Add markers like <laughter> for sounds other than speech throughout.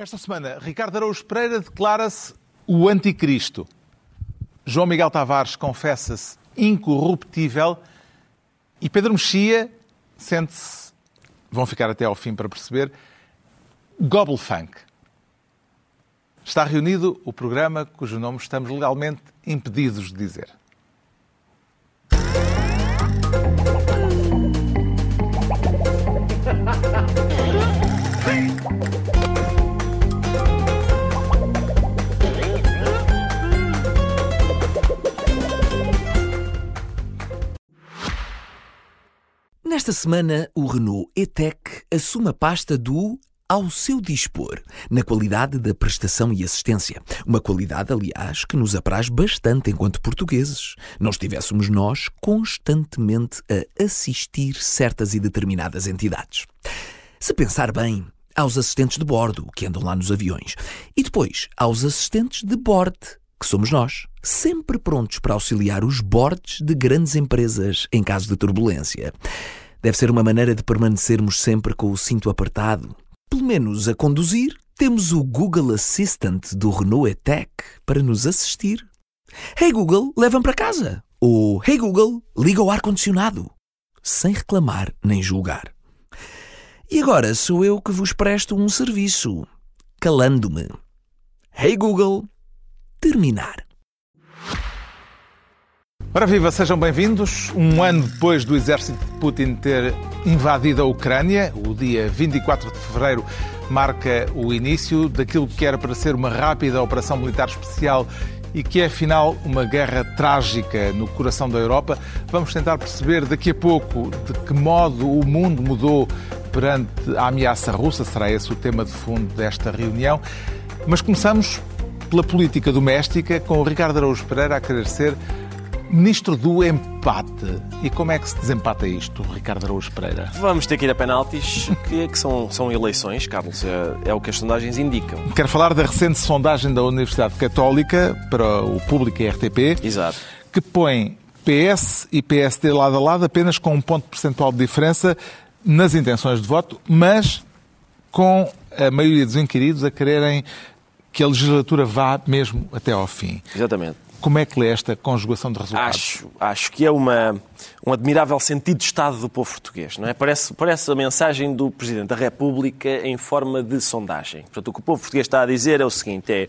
Esta semana, Ricardo Araújo Pereira declara-se o anticristo. João Miguel Tavares confessa-se incorruptível e Pedro Mexia sente-se, vão ficar até ao fim para perceber, gobblefunk. Está reunido o programa cujo nome estamos legalmente impedidos de dizer. Nesta semana, o Renault E-Tech assume a pasta do ao seu dispor, na qualidade da prestação e assistência. Uma qualidade, aliás, que nos apraz bastante enquanto portugueses. Não estivéssemos nós constantemente a assistir certas e determinadas entidades. Se pensar bem, aos assistentes de bordo, que andam lá nos aviões, e depois aos assistentes de bordo, que somos nós, sempre prontos para auxiliar os bordes de grandes empresas em caso de turbulência. Deve ser uma maneira de permanecermos sempre com o cinto apertado. Pelo menos a conduzir, temos o Google Assistant do Renault E-Tech para nos assistir. Hey Google, leva-me para casa. Ou Hey Google, liga o ar-condicionado. Sem reclamar nem julgar. E agora sou eu que vos presto um serviço, calando-me. Hey Google, terminar. Ora viva, sejam bem-vindos. Um ano depois do exército de Putin ter invadido a Ucrânia, o dia 24 de fevereiro marca o início daquilo que era para ser uma rápida operação militar especial e que é afinal uma guerra trágica no coração da Europa. Vamos tentar perceber daqui a pouco de que modo o mundo mudou perante a ameaça russa. Será esse o tema de fundo desta reunião. Mas começamos pela política doméstica, com o Ricardo Araújo Pereira a querer ser Ministro do empate. E como é que se desempata isto, Ricardo Araújo Pereira? Vamos ter que ir a penaltis, que, que são, são eleições, Carlos. É, é, o que as sondagens indicam. Quero falar da recente sondagem da Universidade Católica para o público e RTP. Exato. Que põe PS e PSD lado a lado apenas com um ponto percentual de diferença nas intenções de voto, mas com a maioria dos inquiridos a quererem que a legislatura vá mesmo até ao fim. Exatamente. Como é que lê esta conjugação de resultados? Acho, acho que é uma, um admirável sentido de Estado do povo português. Não é? parece, parece a mensagem do Presidente da República em forma de sondagem. Portanto, o que o povo português está a dizer é o seguinte: é,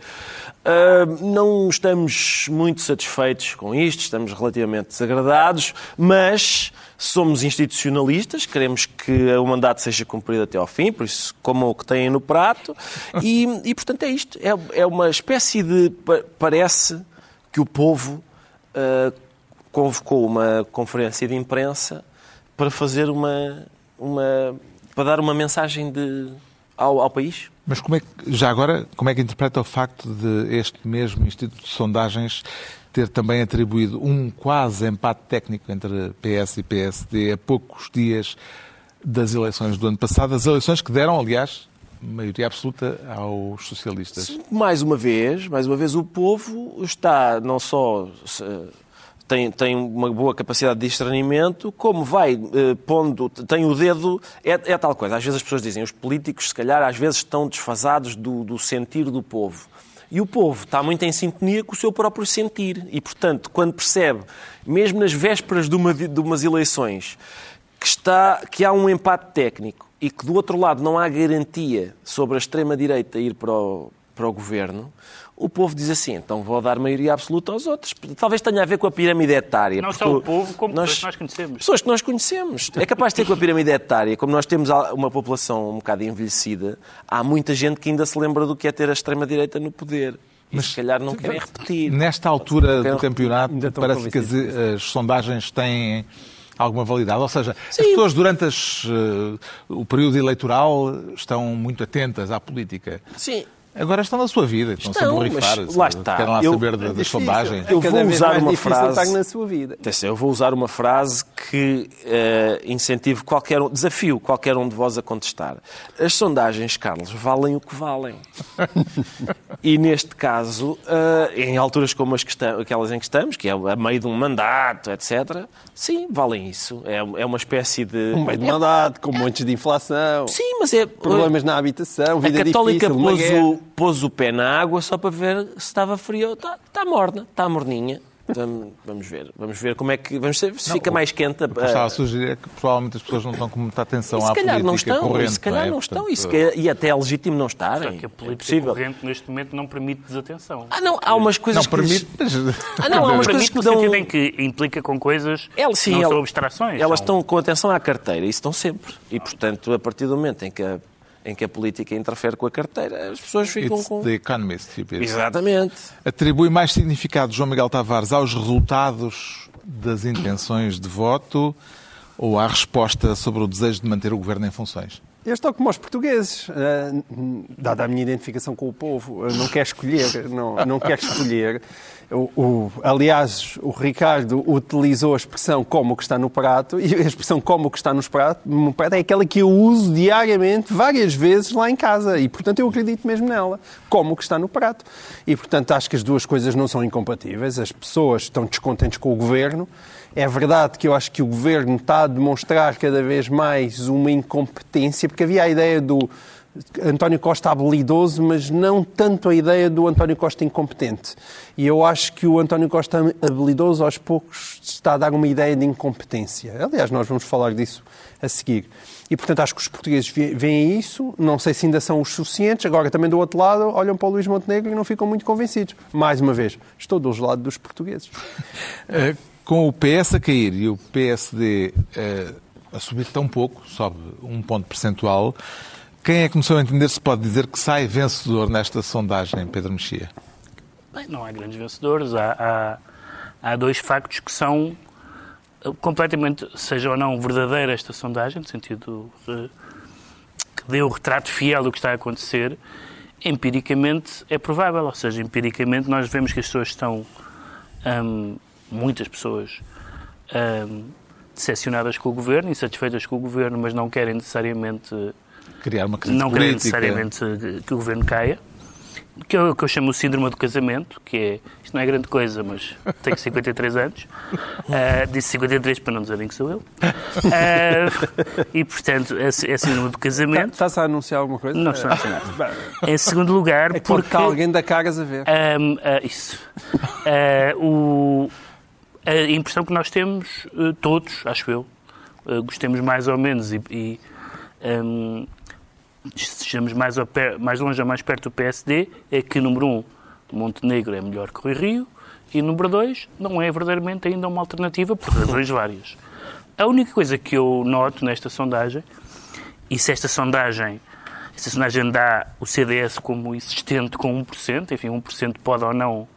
uh, não estamos muito satisfeitos com isto, estamos relativamente desagradados, mas somos institucionalistas, queremos que o mandato seja cumprido até ao fim, por isso como o que têm no prato, e, e portanto é isto. É, é uma espécie de. parece que o povo uh, convocou uma conferência de imprensa para fazer uma, uma para dar uma mensagem de, ao, ao país. Mas como é que, já agora, como é que interpreta o facto de este mesmo Instituto de Sondagens ter também atribuído um quase empate técnico entre PS e PSD a poucos dias das eleições do ano passado, as eleições que deram, aliás, maioria absoluta aos socialistas. Mais uma vez, mais uma vez, o povo está não só tem, tem uma boa capacidade de discernimento, como vai eh, pondo, tem o dedo, é, é, tal coisa. Às vezes as pessoas dizem, os políticos, se calhar, às vezes estão desfasados do, do sentir do povo. E o povo está muito em sintonia com o seu próprio sentir. E, portanto, quando percebe, mesmo nas vésperas de, uma, de umas eleições, que, está, que há um empate técnico e que do outro lado não há garantia sobre a extrema-direita ir para o, para o governo, o povo diz assim, então vou dar maioria absoluta aos outros. Talvez tenha a ver com a pirâmide etária. Não só o povo, como nós, pessoas que nós conhecemos. Pessoas que nós conhecemos. É capaz de ter com a pirâmide etária. Como nós temos uma população um bocado envelhecida, há muita gente que ainda se lembra do que é ter a extrema-direita no poder. E Mas se calhar não querem repetir. Nesta altura do campeonato, parece que as, as sondagens têm alguma validade. Ou seja, Sim. as pessoas durante as, uh, o período eleitoral estão muito atentas à política. Sim. Agora estão na sua vida, estão, estão a borrifar. Lá está. Querem lá eu, saber das, das sondagens. Eu vou usar uma frase. Na sua vida. Eu vou usar uma frase que uh, incentive qualquer um, desafio qualquer um de vós a contestar. As sondagens, Carlos, valem o que valem. <laughs> e neste caso, uh, em alturas como as que estamos, aquelas em que estamos, que é a meio de um mandato, etc., sim, valem isso. É, é uma espécie de. Um meio de mandato, com montes de inflação. Sim, mas é. Problemas na habitação, vida a Católica difícil, pôs o, pôs o pé na água só para ver se estava frio. Está, está morna, está morninha. Vamos ver, vamos ver como é que vamos ver se não, fica mais quente. A... Estava a sugerir que provavelmente as pessoas não estão com muita atenção à política não estão, corrente. Se calhar não, é? estão, Portanto... e, e até é legítimo não estarem. Só que a política é corrente neste momento não permite desatenção. Ah, não, há umas coisas não que... permite, mas... Ah, não, há umas coisas que dão... em que implica com coisas ela, sim, não ela... são abstrações. Elas são... estão com atenção à carteira, isso estão sempre. E, portanto, a partir do momento em que a em que a política interfere com a carteira, as pessoas ficam It's com... The Economist. Tipo Exatamente. Atribui mais significado, João Miguel Tavares, aos resultados das intenções de voto ou à resposta sobre o desejo de manter o governo em funções? Eu estou como os portugueses, uh, dada a minha identificação com o povo, não quer escolher, não, não quer escolher. O, o, aliás, o Ricardo utilizou a expressão como o que está no prato, e a expressão como o que está no prato, no prato é aquela que eu uso diariamente, várias vezes lá em casa, e portanto eu acredito mesmo nela, como o que está no prato. E portanto acho que as duas coisas não são incompatíveis, as pessoas estão descontentes com o governo, é verdade que eu acho que o governo está a demonstrar cada vez mais uma incompetência, porque havia a ideia do António Costa habilidoso, mas não tanto a ideia do António Costa incompetente. E eu acho que o António Costa habilidoso, aos poucos, está a dar uma ideia de incompetência. Aliás, nós vamos falar disso a seguir. E, portanto, acho que os portugueses veem isso, não sei se ainda são os suficientes. Agora, também do outro lado, olham para o Luís Montenegro e não ficam muito convencidos. Mais uma vez, estou do lado dos portugueses. <laughs> Eh, com o PS a cair e o PSD eh, a subir tão pouco, sobe um ponto percentual, quem é que começou a entender se pode dizer que sai vencedor nesta sondagem, Pedro Mexia? Bem, não há grandes vencedores. Há, há, há, dois factos que são eh, completamente, seja ou não verdadeira esta sondagem, no sentido de, que dê o retrato fiel do que está a acontecer, empiricamente é provável. Ou seja, empiricamente nós vemos que as pessoas estão, hum, muitas pessoas, hum, decepcionadas com o governo, insatisfeitas com o governo, mas não querem necessariamente criar uma crise não política. necessariamente que o governo caia, que eu, que eu chamo o síndrome do casamento, que é, isto não é grande coisa, mas tenho 53 anos, uh, <laughs> disse 53 para não dizerem que sou eu, uh, e portanto é, é síndrome do casamento. Estás a anunciar alguma coisa? Não estou a anunciar nada. <laughs> Em segundo lugar, é porque... alguém da Cagas a ver. Um, uh, isso. o, a impressão que nós temos, todos, acho eu, gostemos mais ou menos e, e um, estejamos mais, mais longe ou mais perto do PSD, é que, número um, Montenegro é melhor que o Rio, e número dois, não é verdadeiramente ainda uma alternativa, por razões várias. A única coisa que eu noto nesta sondagem, e se esta sondagem, esta sondagem dá o CDS como insistente com 1%, enfim, 1% pode ou não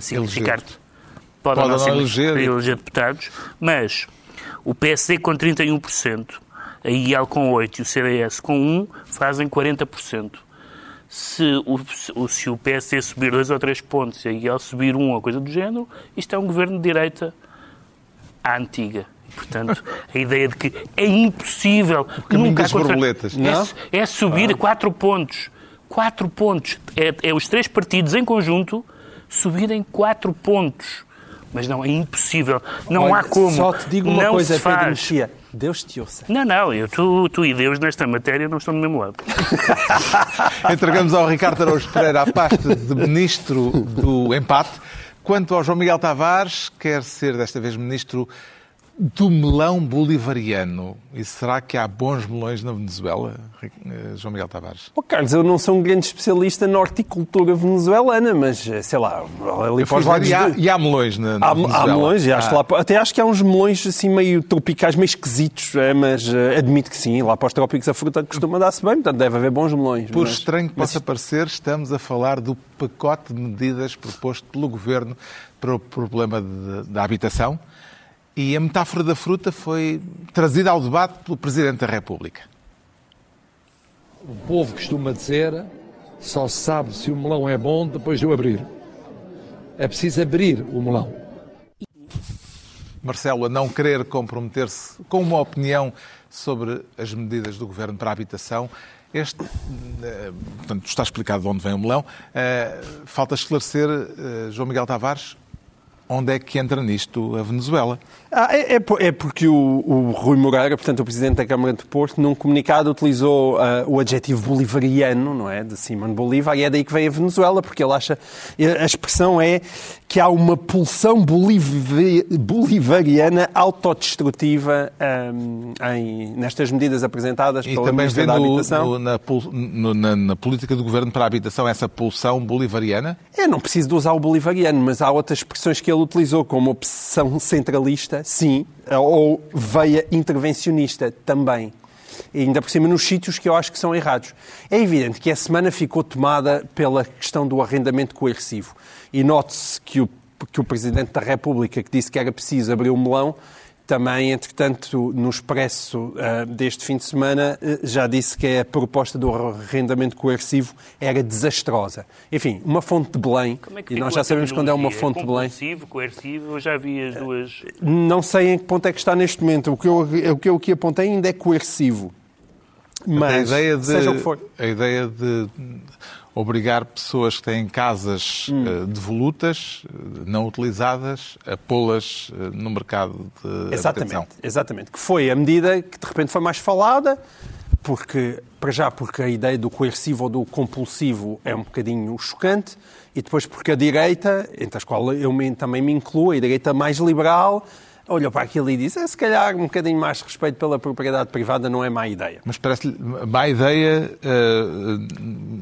significar... Pode, pode ou não, eleger. eleger deputados, mas o PSD com 31%, a IEL com 8 e o CDS com 1 fazem 40%. Se o, se o PSD subir 2 ou 3 pontos e a IEL subir 1 ou coisa do género, isto é um governo de direita à antiga. Portanto, <laughs> a ideia de que é impossível nunca das borboletas. É, é subir ah. 4 pontos. 4 pontos. É, é os três partidos em conjunto subirem 4 pontos. Mas não, é impossível. Não Olha, há como. Só te digo uma não coisa, Pedro Mexia. Deus te ouça. Não, não, eu, tu, tu e Deus nesta matéria não estão do mesmo lado. <laughs> Entregamos ao Ricardo Araújo Pereira a pasta de ministro do empate. Quanto ao João Miguel Tavares, quer ser desta vez ministro do melão bolivariano. E será que há bons melões na Venezuela, eh, João Miguel Tavares? Oh, Carlos, eu não sou um grande especialista na horticultura venezuelana, mas eh, sei lá, ali os lados. E há, e há melões na, na há, Venezuela. Há melões, e acho ah. lá, até acho que há uns melões assim meio tropicais, meio esquisitos, é, mas uh, admito que sim, lá para os trópicos a fruta costuma dar-se bem, portanto deve haver bons melões. Por mas, estranho que mas... possa parecer, estamos a falar do pacote de medidas proposto pelo Governo para o problema de, da habitação e a metáfora da fruta foi trazida ao debate pelo Presidente da República. O povo costuma dizer só se sabe se o melão é bom depois de o abrir. É preciso abrir o melão. Marcelo, a não querer comprometer-se com uma opinião sobre as medidas do Governo para a habitação. Este, eh, portanto, está explicado de onde vem o melão. Eh, falta esclarecer, eh, João Miguel Tavares, onde é que entra nisto a Venezuela? Ah, é, é, é, porque o, o, Rui Moreira, portanto, o Presidente da Câmara de Porto, num comunicado utilizou uh, o adjetivo bolivariano, não é? De Simão Bolívar, e é daí que vem a Venezuela, porque ele acha. A expressão é que há uma pulsão boliv bolivariana autodestrutiva um, em, nestas medidas apresentadas e pela também Ministra da Habitação. na, na, na, política do Governo para a Habitação essa pulsão bolivariana? É, não preciso de usar o bolivariano, mas há outras expressões que ele utilizou, como opção centralista, sim, ou veia intervencionista, também. E ainda por cima nos sítios que eu acho que são errados. É evidente que a semana ficou tomada pela questão do arrendamento coercivo. E note-se que o, que o Presidente da República, que disse que era preciso abrir o melão, também, entretanto, no expresso uh, deste fim de semana, uh, já disse que a proposta do arrendamento coercivo era desastrosa. Enfim, uma fonte de Belém, é e nós já sabemos quando é uma fonte de Belém. Coercivo, coercivo, eu já vi as duas. Não sei em que ponto é que está neste momento. O que eu, o que eu aqui apontei ainda é coercivo. Mas, a ideia de, seja o que for. A ideia de obrigar pessoas que têm casas hum. Eh, devolutas, eh, não utilizadas, a pô-las eh, no mercado de exatamente, habitação. Exatamente. Que foi a medida que de repente foi mais falada, porque, para já, porque a ideia do coercivo ou do compulsivo é um bocadinho chocante, e depois porque a direita, entre as quais eu também me incluo, a direita mais liberal, olhou para aquilo e disse: é, se calhar um bocadinho mais respeito pela propriedade privada não é má ideia. Mas parece-lhe má ideia uh,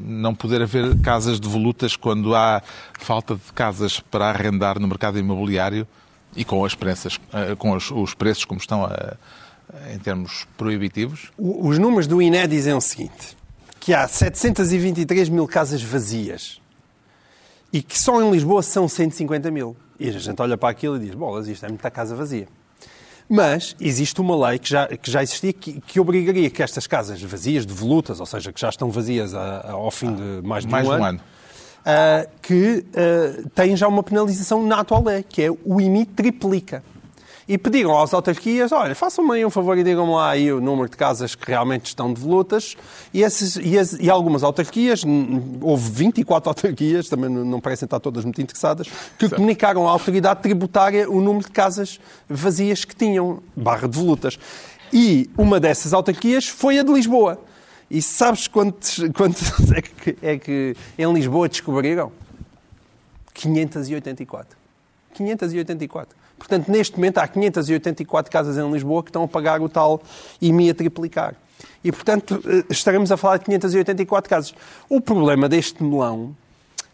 não poder haver casas devolutas quando há falta de casas para arrendar no mercado imobiliário e com as, prensas, uh, com os, os, preços como estão a, em termos proibitivos? Os números do INE dizem o seguinte: que há 723 mil casas vazias e que só em Lisboa são 150 mil. E a gente olha para aquilo e diz: bolas, isto é muita casa vazia. Mas existe uma lei que já, que já existia que, que obrigaria que estas casas vazias, devolutas, ou seja, que já estão vazias a, a, ao fim de mais de mais um, ano, um ano. Uh, que uh, têm já uma penalização na atual lei, que é o IMI triplica e pediram às autarquias, olha, façam-me aí um favor e digam-me lá aí o número de casas que realmente estão devolutas. E, esses, e, as, e algumas autarquias, houve 24 <laughs> autarquias, também não parecem estar todas muito interessadas, que comunicaram à autoridade tributária o número de casas vazias que tinham, barra devolutas. E uma dessas autarquias foi a de Lisboa. E sabes quantos, quantos <laughs> é, que, é que em Lisboa descobriram? 584. 584. Portanto, neste momento há 584 casas em Lisboa que estão a pagar o tal IMI a triplicar. E, portanto, eh, estaremos a falar de 584 casas. O problema deste melão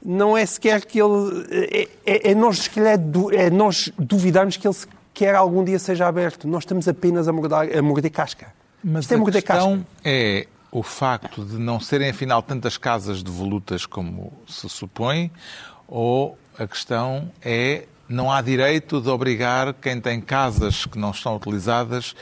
não é sequer que ele. É, é, é nós, é nós duvidarmos que ele quer algum dia seja aberto. Nós estamos apenas a morder, a morder casca. Mas é a questão casca. é o facto de não serem, afinal, tantas casas devolutas como se supõe, ou a questão é não há direito de obrigar quem tem casas que não estão utilizadas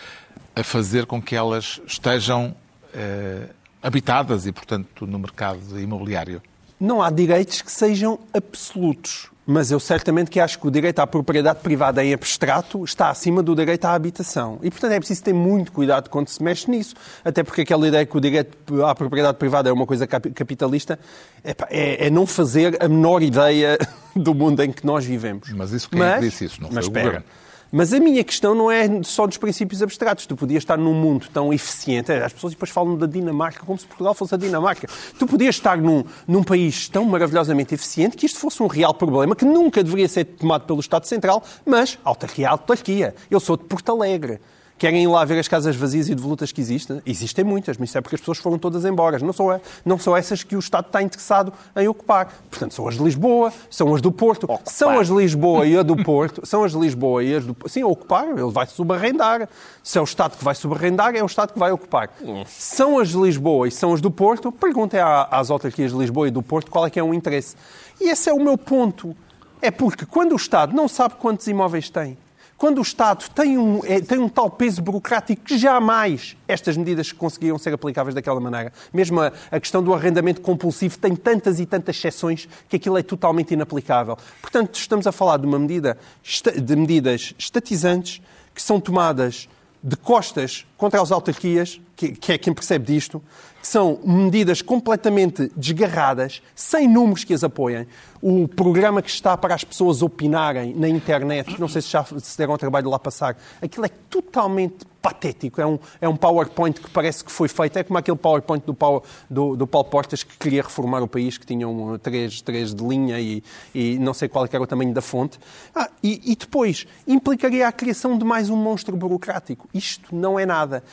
a fazer com que elas estejam eh, habitadas e, portanto, no mercado imobiliário. Não há direitos que sejam absolutos. Mas eu certamente que acho que o direito à propriedade privada em abstrato está acima do direito à habitação. E, portanto, é preciso ter muito cuidado quando se mexe nisso. Até porque aquela ideia que o direito à propriedade privada é uma coisa capitalista é, é não fazer a menor ideia <laughs> do mundo em que nós vivemos. Mas isso quem mas, é disse isso? Não mas foi o governo. Mas a minha questão não é só dos princípios abstratos. Tu podias estar num mundo tão eficiente. As pessoas depois falam da Dinamarca como se Portugal fosse a Dinamarca. Tu podias estar num, num país tão maravilhosamente eficiente que isto fosse um real problema que nunca deveria ser tomado pelo Estado Central, mas autarquia é autarquia. Eu sou de Porto Alegre. Querem ir lá ver as casas vazias e devolutas que existem? Existem muitas, mas isso é porque as pessoas foram todas embora. Não são, não são essas que o Estado está interessado em ocupar. Portanto, são as de Lisboa, são as do Porto. Ocupar. São as de Lisboa e a do Porto. São as de Lisboa e as do Sim, ocupar, ele vai subarrendar. Se é o Estado que vai subarrendar, é o Estado que vai ocupar. São as de Lisboa e são as do Porto. Perguntem às autarquias de Lisboa e do Porto qual é que é o interesse. E esse é o meu ponto. É porque quando o Estado não sabe quantos imóveis tem, quando o Estado tem um, é, tem um tal peso burocrático que jamais estas medidas conseguiam ser aplicáveis daquela maneira. Mesmo a, a questão do arrendamento compulsivo tem tantas e tantas exceções que aquilo é totalmente inaplicável. Portanto, estamos a falar de uma medida de medidas estatizantes que são tomadas de costas contra as autarquias, que, é quem percebe disto, que são medidas completamente desgarradas, sem números que as apoiem. O programa que está para as pessoas opinarem na internet, não sei se já se deram ao trabalho de lá passar, aquilo é totalmente patético. É um, é um PowerPoint que parece que foi feito. É como aquele PowerPoint do Paulo, do, do Paulo Portas que queria reformar o país, que tinham três, três de linha e, e não sei qual era o tamanho da fonte. Ah, e, e depois implicaria a criação de mais um monstro burocrático. Isto não é nada.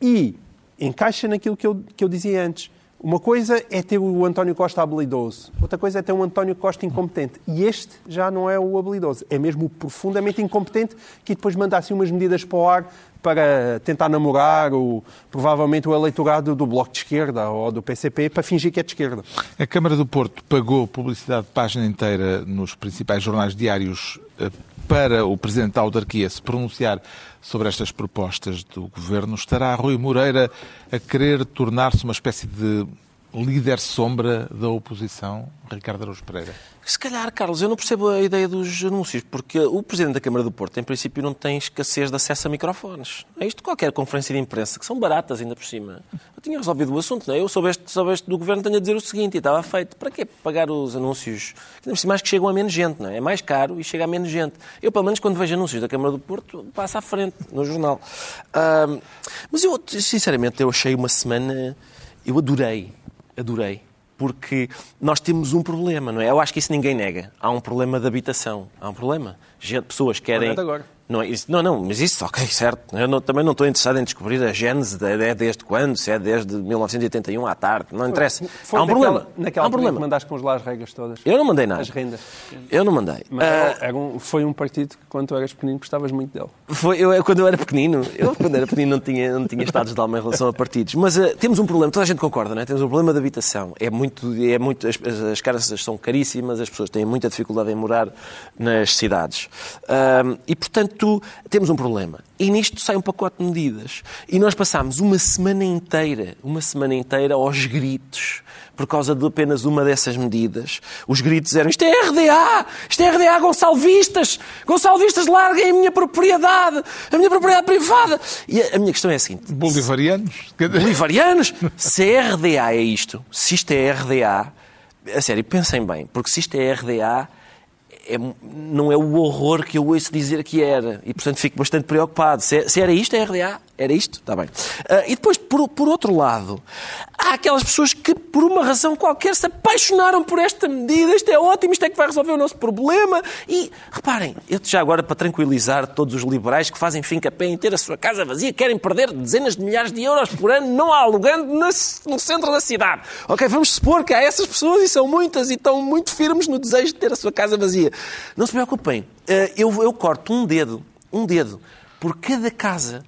E encaixa naquilo que eu, que eu dizia antes. Uma coisa é ter o António Costa habilidoso, outra coisa é ter um António Costa incompetente. E este já não é o habilidoso, é mesmo o profundamente incompetente que depois manda assim umas medidas para o ar para tentar namorar o, provavelmente o eleitorado do Bloco de Esquerda ou do PCP para fingir que é de esquerda. A Câmara do Porto pagou publicidade de página inteira nos principais jornais diários eh, para o Presidente da Autarquia se pronunciar sobre estas propostas do Governo. Estará Rui Moreira a querer tornar-se uma espécie de líder sombra da oposição, Ricardo Araújo Pereira? Se calhar, Carlos, eu não percebo a ideia dos anúncios, porque o Presidente da Câmara do Porto, em princípio, não tem escassez de acesso a microfones. É isto qualquer conferência de imprensa, que são baratas ainda por cima. Eu tinha resolvido o assunto, não é? Eu sobre este, sobre este do Governo tenho a dizer o seguinte, e estava feito. Para quê pagar os anúncios? Ainda por cima, mais que chegam a menos gente, não é? É mais caro e chega a menos gente. Eu, pelo menos, quando vejo anúncios da Câmara do Porto, passo à frente, no jornal. Uh, mas eu, sinceramente, eu achei uma semana... Eu adorei adorei. Porque nós temos um problema, não é? Eu acho que isso ninguém nega. Há um problema de habitação. Há um problema. Gente, pessoas querem. Não, isso, não, não, mas isso, ok, certo. Eu não, também não estou interessado em descobrir a gênese, de, é desde quando, se é desde 1981 à tarde, não interessa. Foi Há um naquela, problema. Naquela Há um problema. mandaste congelar as regras todas. Eu não mandei nada. As rendas. Eu não mandei. Mas Ah, era- era um- foi um partido que, quando tu eras pequenino, gostavas muito dele. Foi, eu, quando eu era pequenino, eu quando era pequenino não tinha, não tinha estados de alma em relação a partidos. Mas eh, temos um problema, toda a gente concorda, não é? Temos um problema de habitação. É muito, é muito, as, as, as casas são caríssimas, as pessoas têm muita dificuldade em morar nas cidades. Ahm, e, portanto, temos um problema. E nisto sai um pacote de medidas. E nós passámos uma semana inteira, uma semana inteira aos gritos, por causa de apenas uma dessas medidas. Os gritos eram: isto é RDA! Isto é RDA, Gonçalvistas! Gonçalvistas, larguem a minha propriedade! A minha propriedade privada! E a, a minha questão é a seguinte: Bolivarianos? bolivarianos, se é RDA é isto, se isto é RDA, a sério, pensem bem, porque se isto é RDA, é- não é o horror que eu ouço dizer que era. E, portanto, fico bastante preocupado. Se, é- se era isto, é RDA? Era isto? Está bem. Ah, e depois, por, por outro lado, há aquelas pessoas que, por uma razão qualquer, se apaixonaram por esta medida. Isto é ótimo, isto é que vai resolver o nosso problema. E, reparem, eu já agora, para tranquilizar todos os liberais que fazem fim capé em ter a sua casa vazia, querem perder dezenas de milhares de euros por ano não alugando no centro da cidade. Ok, vamos supor que há essas pessoas, e são muitas, e estão muito firmes no desejo de ter a sua casa vazia. Não se preocupem, eh, eu, eu corto um dedo, um dedo, por cada casa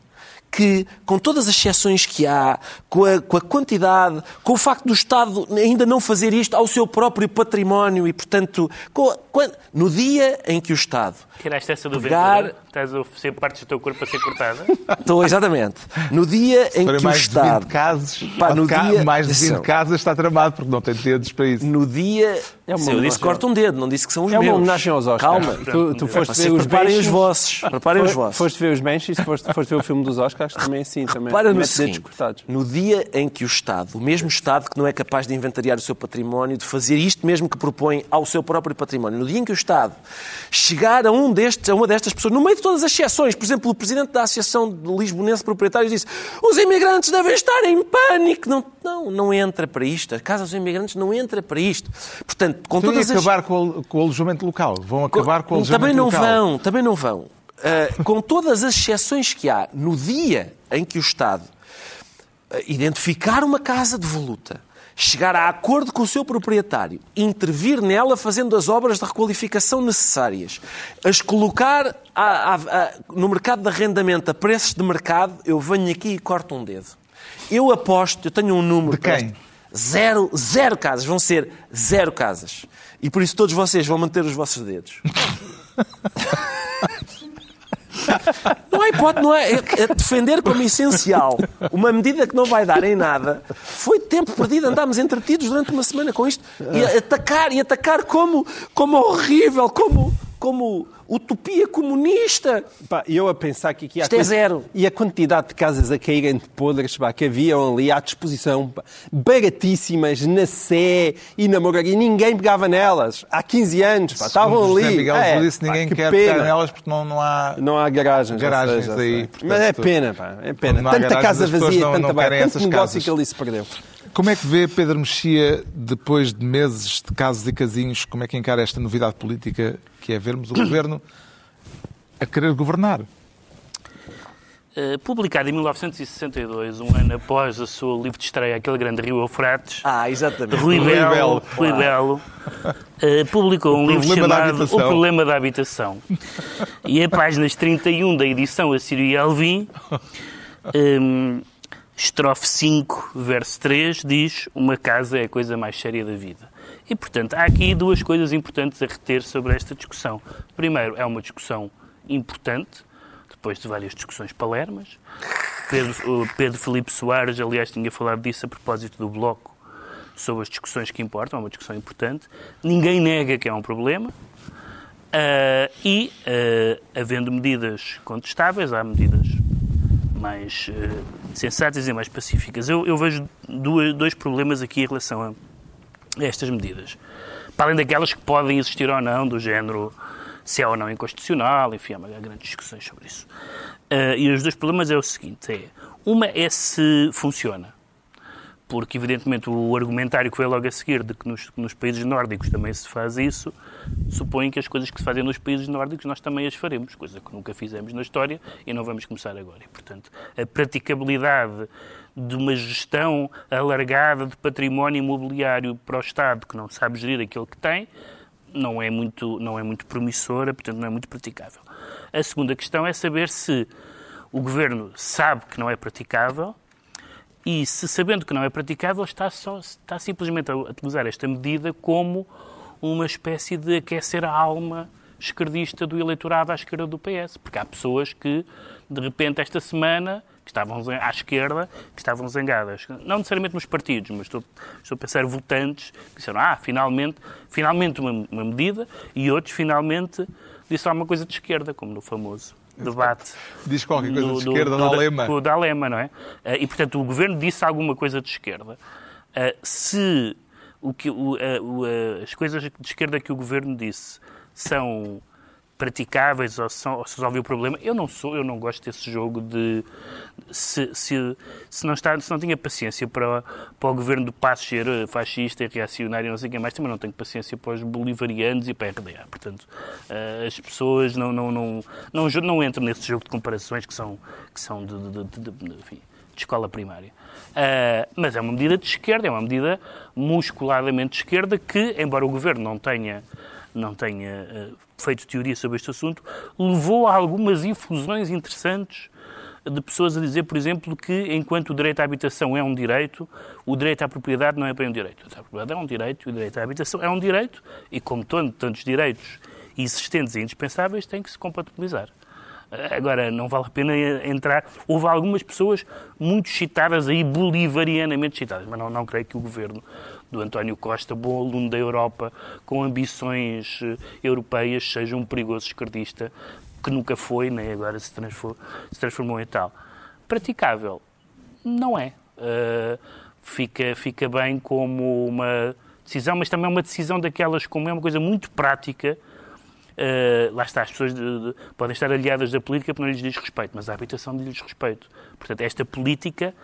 que, com todas as exceções que há, com a, com a quantidade, com o facto do Estado ainda não fazer isto ao seu próprio património e, portanto, com a- quan- no dia em que o Estado Tiraste essa do Pegar- Ventura? Estás a oferecer partes do teu corpo a ser cortada? <laughs> Estou, exatamente. No dia em que o mais de 20 Estado. casos, Pá, no ca- dia- mais de 20 Atenção. casas está tramado, porque não tem dedos para isso. No dia. É uma Sim, eu disse corta um dedo, não disse que são os É uma meus. homenagem aos Oscars. Calma. Tu, tu foste Vocês ver os preparem os vossos. Preparem os vossos. Foste ver os Banshees, foste, foste ver o filme dos Oscars, também é assim. Também. Para no dedos seguinte, cortados. no dia em que o Estado, o mesmo Estado que não é capaz de inventariar o seu património, de fazer isto mesmo que propõe ao seu próprio património, no dia em que o Estado chegar a, um destes, a uma destas pessoas, no meio de todas as exceções, por exemplo, o Presidente da Associação de Lisbonense de Proprietários disse os imigrantes devem estar em pânico. Não, não, não entra para isto. A Casa dos Imigrantes não entra para isto. Portanto, com Então, todas as... acabar com o, com o alojamento local? Vão acabar com o alojamento Também não local? vão, também não vão. Ah, com todas as exceções que há, no dia em que o Estado ah, identificar uma casa devoluta, chegar a acordo com o seu proprietário, intervir nela fazendo as obras de requalificação necessárias, as colocar a- a- a- no mercado de arrendamento a preços de mercado, eu venho aqui e corto um dedo. Eu aposto, eu tenho um número... De quem? Zero, zero casas, vão ser zero casas. E por isso todos vocês vão manter os vossos dedos. <laughs> Não há hipótese, não é, é, é defender como essencial uma medida que não vai dar em nada. Foi tempo perdido, andámos entretidos durante uma semana com isto e atacar, e atacar como, como horrível, como, como utopia comunista. Pá, eu a pensar que aqui há Isto é zero. E a quantidade de casas a caírem de podres pá, que haviam ali à disposição, pá, baratíssimas, na Sé e na Moraria, ninguém pegava nelas. Há 15 anos, pá, estavam José ali. Miguel É, disse pá, ninguém que quer pena. pegar nelas porque não, não há... Não há garagens. Garagens seja, aí, portanto, Mas é pena, pá, é pena. Tanta garagens, casa vazia, não- tanta não querem tanto negócio casas. que ali se perdeu. Como é que vê Pedro Mexia, depois de meses de casos e casinhos, como é que encara esta novidade política que é vermos o governo a querer governar? Eh, publicado em 1962, um ano após a sua livre de estreia, aquele grande Rio Eufrates, Ah, exatamente. Rui Rui Belo, Belo. Rui Belo, <laughs> eh, publicou um livro chamado. O Problema da Habitação. <laughs> E em páginas 31 da edição Assírio e Alvim, <laughs> em, estrofe 5, verso 3, diz uma casa é a coisa mais séria da vida. E, portanto, há aqui duas coisas importantes a reter sobre esta discussão. Primeiro, é uma discussão importante, depois de várias discussões palermas. Pedro, Pedro Felipe Soares, aliás, tinha falado disso a propósito do Bloco, sobre as discussões que importam, é uma discussão importante. Ninguém nega que é um problema. Ah, e, ah, havendo medidas contestáveis, há medidas mais ah, sensatas e mais pacíficas. Eu, eu vejo duas- dois problemas aqui em relação a estas medidas. Para além daquelas que podem existir ou não, do género se é ou não inconstitucional, enfim, há uma- grandes discussões sobre isso. Ah, e os dois problemas é o seguinte: é, uma é se funciona porque evidentemente o argumentário que veio logo a seguir de que nos, nos países nórdicos também se faz isso, supõe que as coisas que se fazem nos países nórdicos nós também as faremos, coisa que nunca fizemos na história e não vamos começar agora. E, portanto, a praticabilidade de uma gestão alargada de património imobiliário para o Estado que não sabe gerir aquilo que tem, não é muito, não é muito promissora, portanto não é muito praticável. A segunda questão é saber se o Governo sabe que não é praticável e se sabendo que não é praticável, está, só, está simplesmente a utilizar esta medida como uma espécie de aquecer a alma esquerdista do eleitorado à esquerda do PS. Porque há pessoas que, de repente, esta semana, que estavam à esquerda, que estavam zangadas. Não necessariamente nos partidos, mas estou, estou a pensar votantes que disseram, ah, finalmente, finalmente uma, uma medida, e outros, finalmente, disseram alguma coisa de esquerda, como no famoso <laughs> debate Diz qualquer coisa do- de esquerda do- da do- da não é? Eh, E, portanto, o governo disse alguma coisa de esquerda. Eh, Se o que, o- eh, o- as coisas de esquerda que o governo disse são praticáveis ou, são, ou se resolve o problema, eu não sou, eu não gosto desse jogo de se, se, se não está, se não tinha paciência para, para o governo do Passo ser eh, fascista e reacionário não sei o que mais, também não tenho paciência para os bolivarianos e para a RDA. Portanto, eh, as pessoas não, não, não, não, não entram nesse jogo de comparações que são, que são de, de- de- de- enfim, escola primária. Ah, mas é uma medida de esquerda, é uma medida musculadamente de esquerda que, embora o governo não tenha, não tenha ah, feito teoria sobre este assunto, levou a algumas infusões interessantes de pessoas a dizer, por exemplo, que enquanto o direito à habitação é um direito, o direito à propriedade não é bem um direito. O direito à propriedade é um direito e o direito à habitação é um direito e, como tantos direitos existentes e indispensáveis, tem que se compatibilizar. Agora, não vale a pena entrar. Houve algumas pessoas muito citadas aí, bolivarianamente citadas, mas não, não creio que o governo do António Costa, bom aluno da Europa, com ambições eh, europeias, seja um perigoso esquerdista, que nunca foi, nem agora se transformou, se transformou em tal. Praticável? Não é. Uh, fica, fica bem como uma decisão, mas também é uma decisão daquelas como é uma coisa muito prática. Uh, lá está, as pessoas de- de- podem estar aliadas da política porque não lhes diz respeito, mas a habitação diz respeito. Portanto, esta política,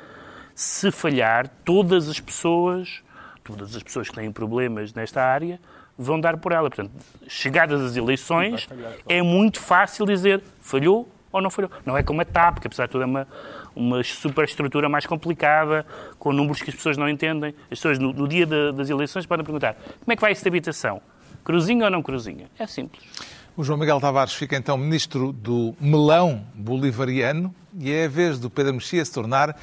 se falhar, todas as pessoas, todas as pessoas que têm problemas nesta área, vão dar por ela. Portanto, chegadas as eleições, é muito fácil dizer falhou ou não falhou. Não é como a TAP, que apesar de tudo é uma, uma superestrutura mais complicada, com números que as pessoas não entendem. As pessoas, no, no dia da- das eleições, podem perguntar como é que vai isso de habitação? Cruzinha ou não cruzinha? É simples. O João Miguel Tavares fica então ministro do melão bolivariano e é a vez do Pedro Mexia se tornar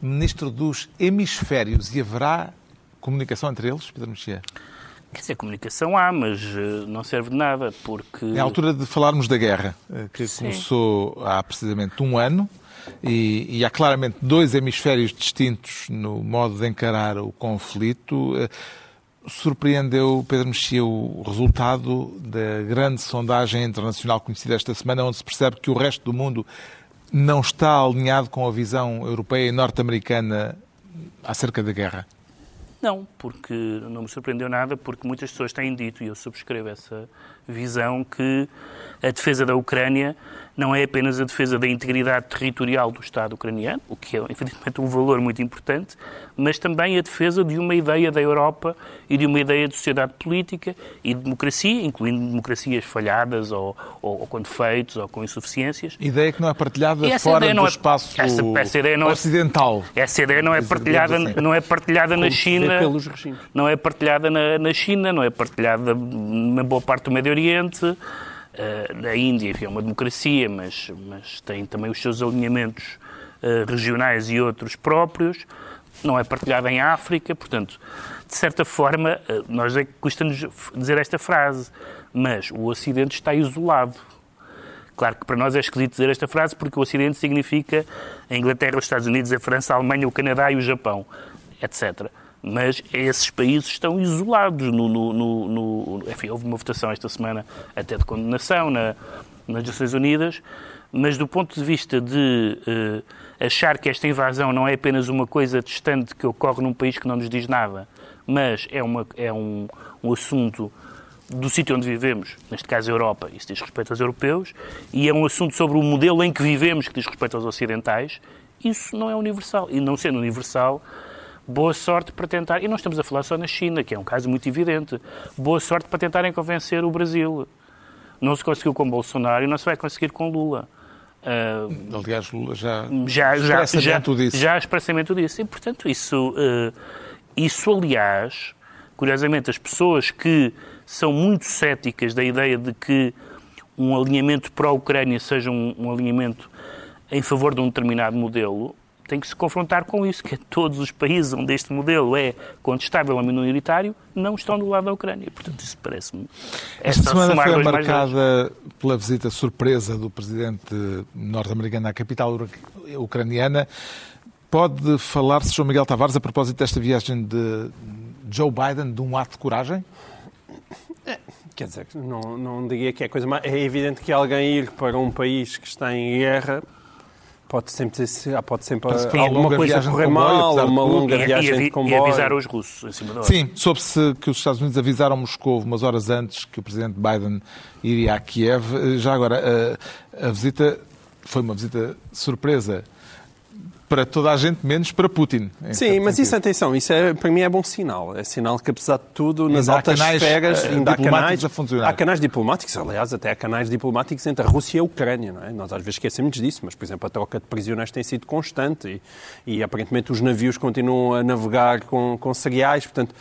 ministro dos hemisférios. E haverá comunicação entre eles, Pedro Mexia? Quer dizer, comunicação há, mas uh, não serve de nada, porque... É a altura de falarmos da guerra, uh, que Sim. começou há precisamente um ano, e, e, há claramente dois hemisférios distintos no modo de encarar o conflito. Uh, surpreendeu, Pedro Mexia, o resultado da grande sondagem internacional conhecida esta semana, onde se percebe que o resto do mundo não está alinhado com a visão europeia e norte-americana acerca da guerra? Não, porque não me surpreendeu nada, porque muitas pessoas têm dito, e eu subscrevo essa visão, que a defesa da Ucrânia não é apenas a defesa da integridade territorial do Estado ucraniano, o que é, evidentemente, um valor muito importante, mas também a defesa de uma ideia da Europa e de uma ideia de sociedade política e de democracia, incluindo democracias falhadas ou, ou, ou com defeitos ou com insuficiências. Ideia que não é partilhada fora do é, espaço essa, essa ideia não é, ocidental. Essa ideia não é partilhada, assim. não é partilhada na China, não é partilhada na, na China, não é partilhada na boa parte do Médio Oriente. Uh, a Índia enfim, é uma democracia, mas, mas tem também os seus alinhamentos uh, regionais e outros próprios. Não é partilhada em África, portanto, de certa forma, uh, nós é que custa-nos dizer esta frase, mas o Ocidente está isolado. Claro que para nós é esquisito dizer esta frase porque o Ocidente significa a Inglaterra, os Estados Unidos, a França, a Alemanha, o Canadá e o Japão, etc mas esses países estão isolados. No, no, no, no, enfim, houve uma votação esta semana até de condenação na, nas Nações Unidas, mas do ponto de vista de uh, achar que esta invasão não é apenas uma coisa distante que ocorre num país que não nos diz nada, mas é, uma, é um, um assunto do sítio onde vivemos, neste caso a Europa, isso diz respeito aos europeus, e é um assunto sobre o modelo em que vivemos, que diz respeito aos ocidentais, isso não é universal. E não sendo universal, boa sorte para tentar. E não estamos a falar só na China, que é um caso muito evidente. Boa sorte para tentarem convencer o Brasil. Não se conseguiu com Bolsonaro e não se vai conseguir com Lula. Uh, Aliás, Lula já, já, já, já, disse. já expressamente disse. E, portanto, isso, uh, isso, aliás, curiosamente, as pessoas que são muito céticas da ideia de que um alinhamento pró-Ucrânia seja um, um alinhamento em favor de um determinado modelo, tem que se confrontar com isso, que todos os países onde este modelo é contestável ou minoritário não estão do lado da Ucrânia. Portanto, isso parece-me... Esta semana foi marcada pela visita surpresa do presidente norte-americano à capital ucraniana. Pode falar-se, João Miguel Tavares, a propósito desta viagem de Joe Biden, de um ato de coragem? É, quer dizer, não, não diria que é coisa mais... É evidente que alguém ir para um país que está em guerra Pode sempre, ser, pode sempre alguma coisa correr mal, uma longa viagem de comboio. E avisar os russos em cima da hora. Sim, soube-se que os Estados Unidos avisaram Moscou umas horas antes que o presidente Biden iria a Kiev. Já agora, a, a visita foi uma visita surpresa para toda a gente, menos para Putin. Sim, mas isso, atenção, isso é, para mim é bom sinal. É sinal que, apesar de tudo, nas altas canais, esferas, uh, ainda há canais, a funcionar. há canais diplomáticos, aliás, até há canais diplomáticos entre a Rússia e a Ucrânia. Não é? Nós às vezes esquecemos disso, mas, por exemplo, a troca de prisioneiros tem sido constante e, e aparentemente os navios continuam a navegar com, com cereais, portanto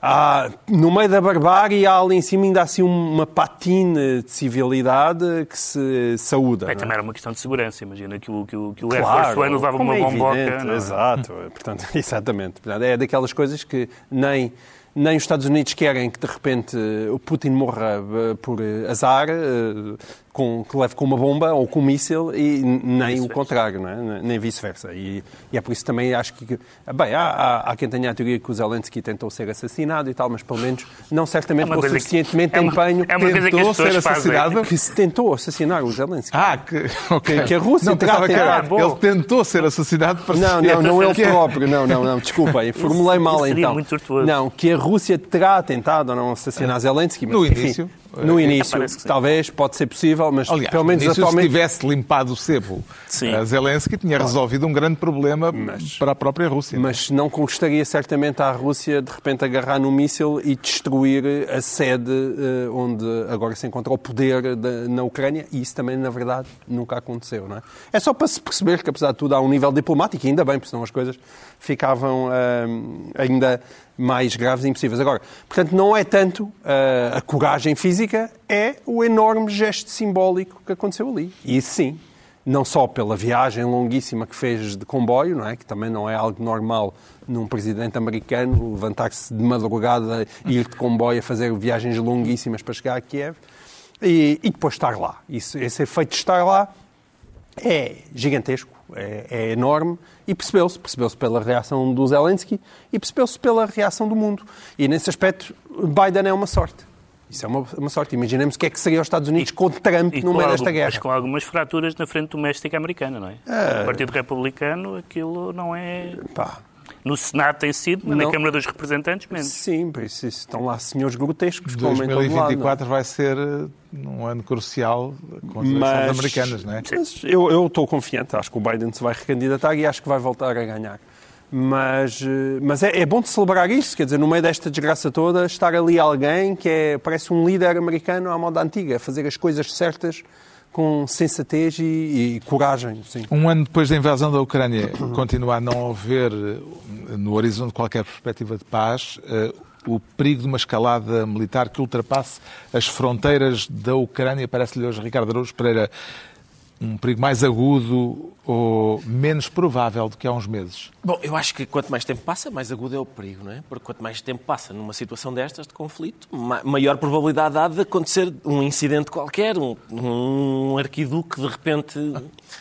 Há, no meio da barbárie, há ali em cima ainda assim uma patina de civilidade que se saúda. É, também era uma questão de segurança. Imagina que o, que o, que o claro, Air Force One levava uma é bomboca. É? Exato, portanto, <laughs> exatamente. É daquelas coisas que nem nem os Estados Unidos querem que de repente o Putin morra eh, por azar, eh, com, que leve com uma bomba ou com um míssil e nem o contrário, não é? nem vice-versa. E, e, é por isso também acho que. Bem, há, há, há, quem tenha a teoria que o Zelensky tentou ser assassinado e tal, mas pelo menos não certamente é com suficientemente que, empenho. É uma, é uma tentou ser assassinado. Que se tentou assassinar o Zelensky. Ah, que, <laughs> okay. que, a Rússia não, terá que era, Ele tentou ser assassinado para Não, não, não ele próprio. Não, não, não, desculpem, formulei mal então. Não, que a Rússia terá tentado ou não assassinar Zelensky. Mas, no enfim, início. No início, talvez, pode ser possível, mas Aliás, pelo menos início, atualmente... se tivesse limpado o sebo Sim. a Zelensky, tinha resolvido um grande problema mas, para a própria Rússia. Mas não custaria certamente à Rússia, de repente, agarrar no míssil e destruir a sede uh, onde agora se encontra o poder de, na Ucrânia, e isso também, na verdade, nunca aconteceu. Não é? é só para se perceber que, apesar de tudo, há um nível diplomático, e ainda bem, porque senão as coisas ficavam uh, ainda mais graves e impossíveis. Agora, portanto, não é tanto uh, a coragem física, é o enorme gesto simbólico que aconteceu ali. E isso sim, não só pela viagem longuíssima que fez de comboio, não é? que também não é algo normal num presidente americano levantar-se de madrugada ir de comboio a fazer viagens longuíssimas para chegar a Kiev, e, e depois estar lá. Isso, esse efeito de estar lá é gigantesco, é, é enorme, e percebeu-se, percebeu-se pela reação do Zelensky e percebeu-se pela reação do mundo. E nesse aspecto, Biden é uma sorte. Isso é uma, uma sorte. Imaginemos o que é que seria os Estados Unidos com Trump E no meio desta guerra. Mas com algumas fraturas na frente doméstica americana, não é? O Partido Republicano, aquilo não é. Pá, No Senado tem sido, mas na Não. Câmara dos Representantes, menos. sim, por isso, isso estão lá senhores grotescos como em todo lado, não é? 2024 vai ser eh, um ano crucial com as eleições Mas- americanas, não é? Mas eu, eu estou confiante, acho que o Biden se vai recandidatar e acho que vai voltar a ganhar. Mas, eh, mas é, é bom de celebrar isso, quer dizer, no meio desta desgraça toda, estar ali alguém que é, parece um líder americano à moda antiga, a fazer as coisas certas com sensatez e, e coragem. Sim. Um ano depois da invasão da Ucrânia, continua a não haver eh, no horizonte qualquer perspectiva de paz. eh, O perigo de uma escalada militar que ultrapasse as fronteiras da Ucrânia, parece-lhe hoje Ricardo Araújo Pereira, um perigo mais agudo ou menos provável do que há uns meses? Bom, eu acho que quanto mais tempo passa, mais agudo é o perigo, não é? Porque quanto mais tempo passa numa situação destas de conflito, ma- maior probabilidade há de acontecer um incidente qualquer, um, um arquiduque de repente,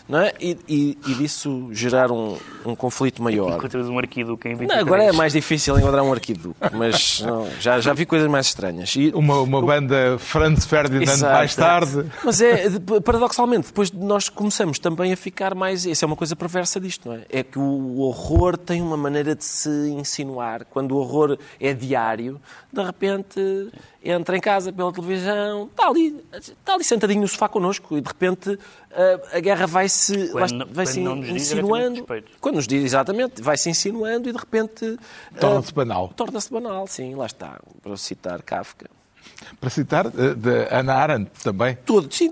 não é? E, e- e disso gerar um, um conflito maior. Encontramos um arquiduque em Não, 23. agora é mais difícil encontrar um arquiduque, mas não, já, já vi coisas mais estranhas. E- Uma, uma banda Franz Ferdinand Exato. mais tarde. Mas é, de- paradoxalmente, depois nós começamos também a ficar mais. Essa é uma coisa perversa disto, não é? É que o horror tem uma maneira de se insinuar. Quando o horror é diário, de repente entra em casa pela televisão, está ali, está ali sentadinho no sofá connosco e de repente a, a guerra vai-se vai -se quando diz insinuando. Quando nos diz exatamente, vai-se insinuando e de repente. Torna-se ah, banal. Torna-se banal, sim, lá está, para citar Kafka. Para citar, eh, de Ana Arendt também. Tudo, sim,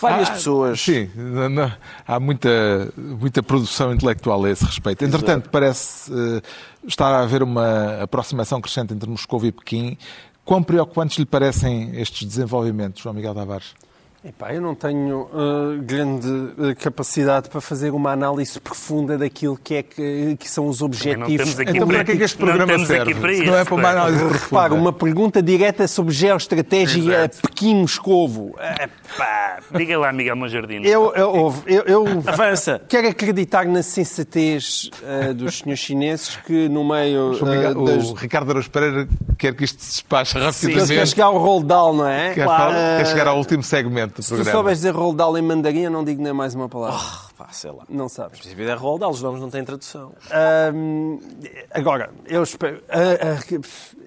várias Ah, pessoas. Sim, não- não- há muita, muita produção intelectual a esse respeito. Entretanto, parece eh, estar a haver uma aproximação crescente entre Moscou e Pequim. Quão preocupantes lhe parecem estes desenvolvimentos, João Miguel Tavares? Epá, eu não tenho uh, grande uh, capacidade para fazer uma análise profunda daquilo que, é que, que são os não objetivos. Então, para- que é que este não programa aqui serve? para Se não é isso, para uma análise Repara, profunda. uma pergunta direta sobre geoestratégia Exato. Pequim-Moscovo. Pá, diga lá, Miguel Monjardino. Eu, eu, eu, eu Avança. quero acreditar na sensatez uh, dos senhores chineses que no meio Miguel- das... O Ricardo Araújo Pereira quer que isto se despache rapidamente. querem chegar ao Dahl, não é? Quer, Claro. falar- quer chegar ao último segmento do Se tu programa. souberes dizer Roald Dahl em mandarim, eu não digo nem mais uma palavra. Pá, sei lá. Não sabes. A princípio é Dahl, os nomes não têm tradução. Agora, eu espero. A, a-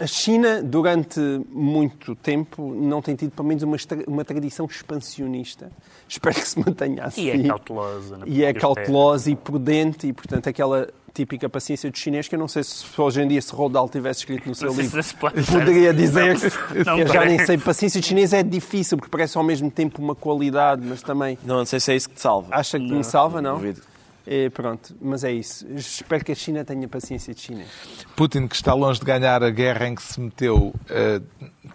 a China, durante muito tempo, não tem tido, pelo menos, uma, uma tradição expansionista. Espero que se mantenha assim. E é cautelosa. na E é política cautelosa e prudente, e, portanto, aquela típica paciência do chinês, que eu não sei se hoje em dia, se Roald Dahl tivesse escrito no seu Não livro, se poderia dizer. expressão. Não eu já nem sei. Paciência de chinês é difícil, porque parece ao mesmo tempo uma qualidade, mas também. Não, não sei se é isso que te salva. Acha que me salva, não? Duvido. É, pronto, mas é isso. Espero que a China tenha paciência de chinês. Putin, que está longe de ganhar a guerra em que se meteu, eh,